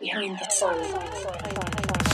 behind the sun.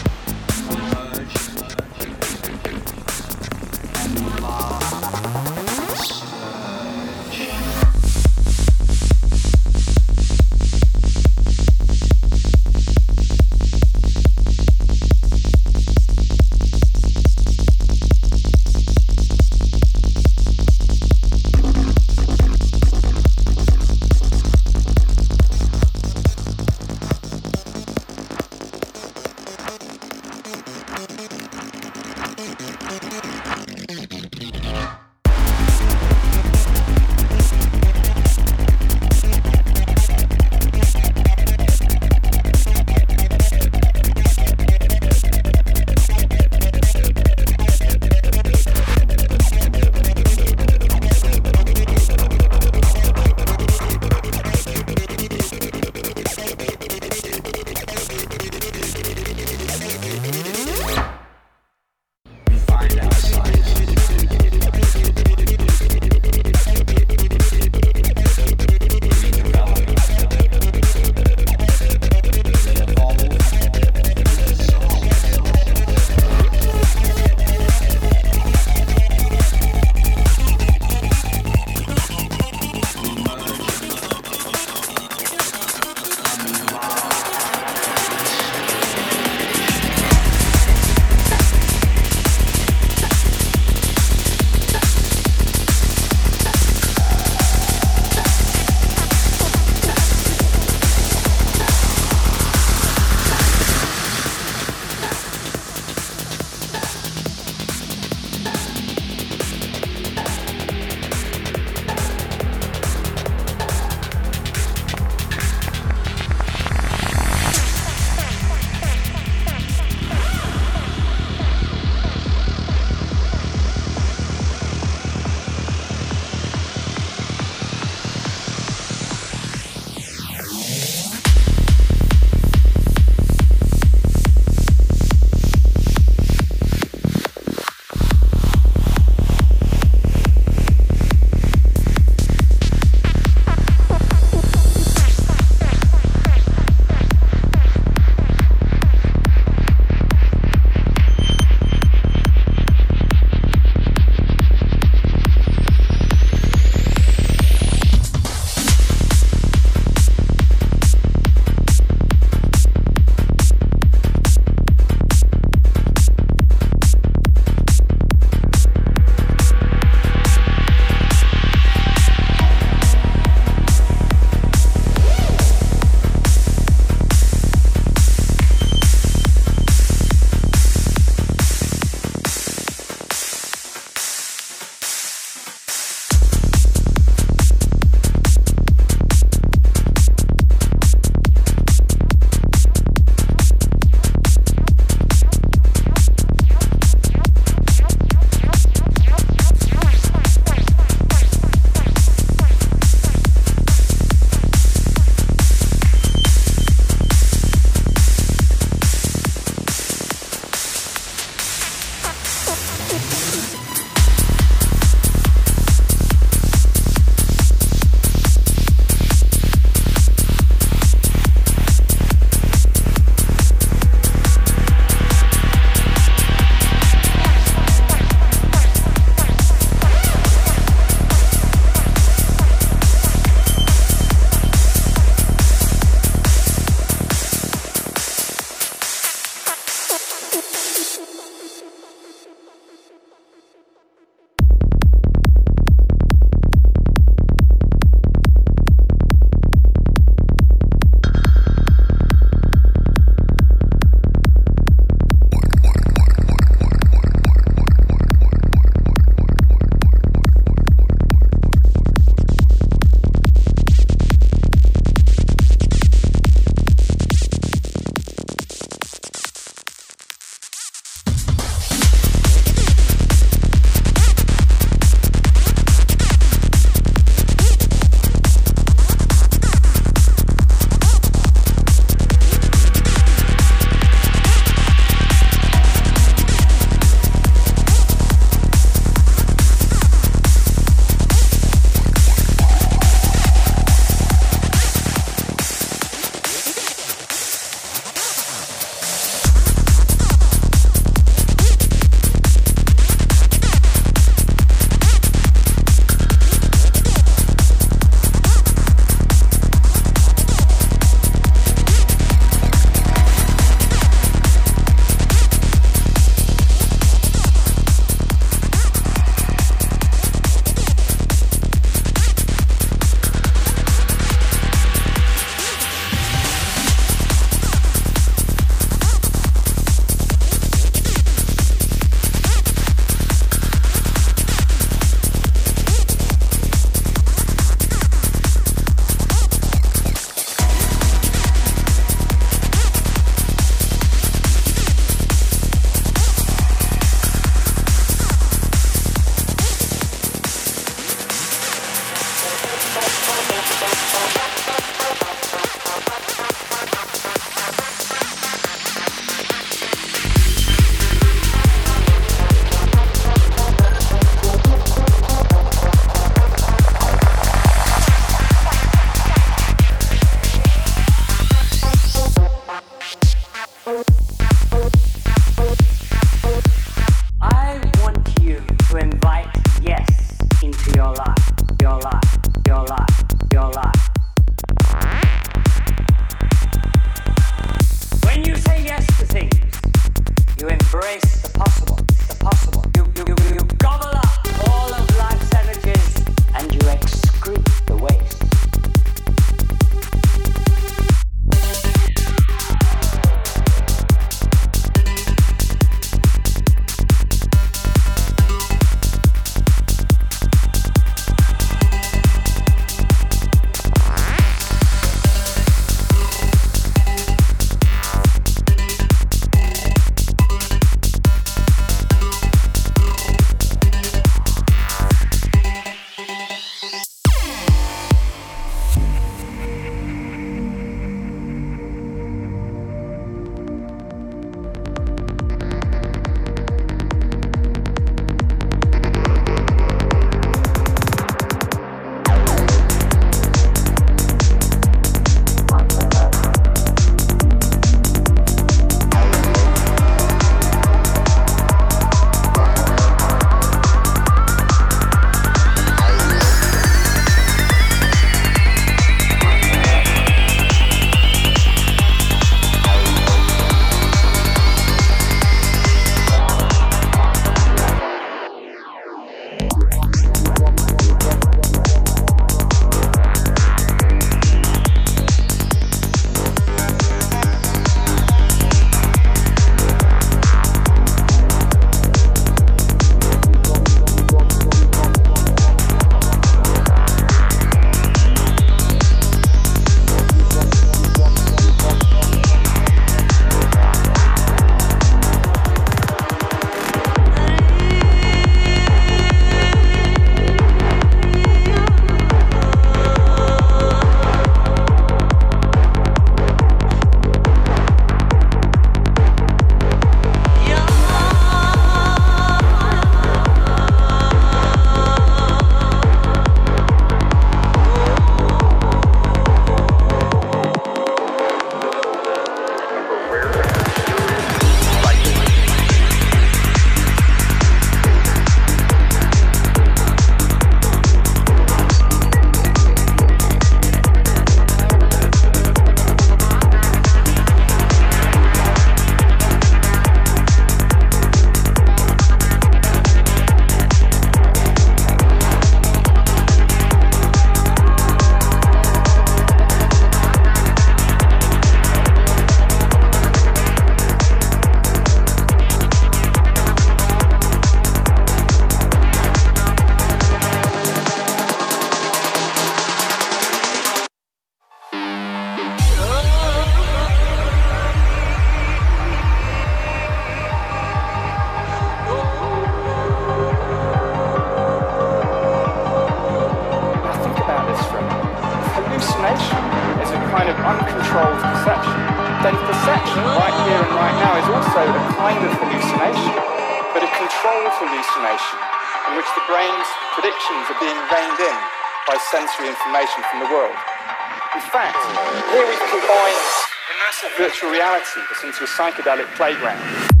Reality into a psychedelic playground.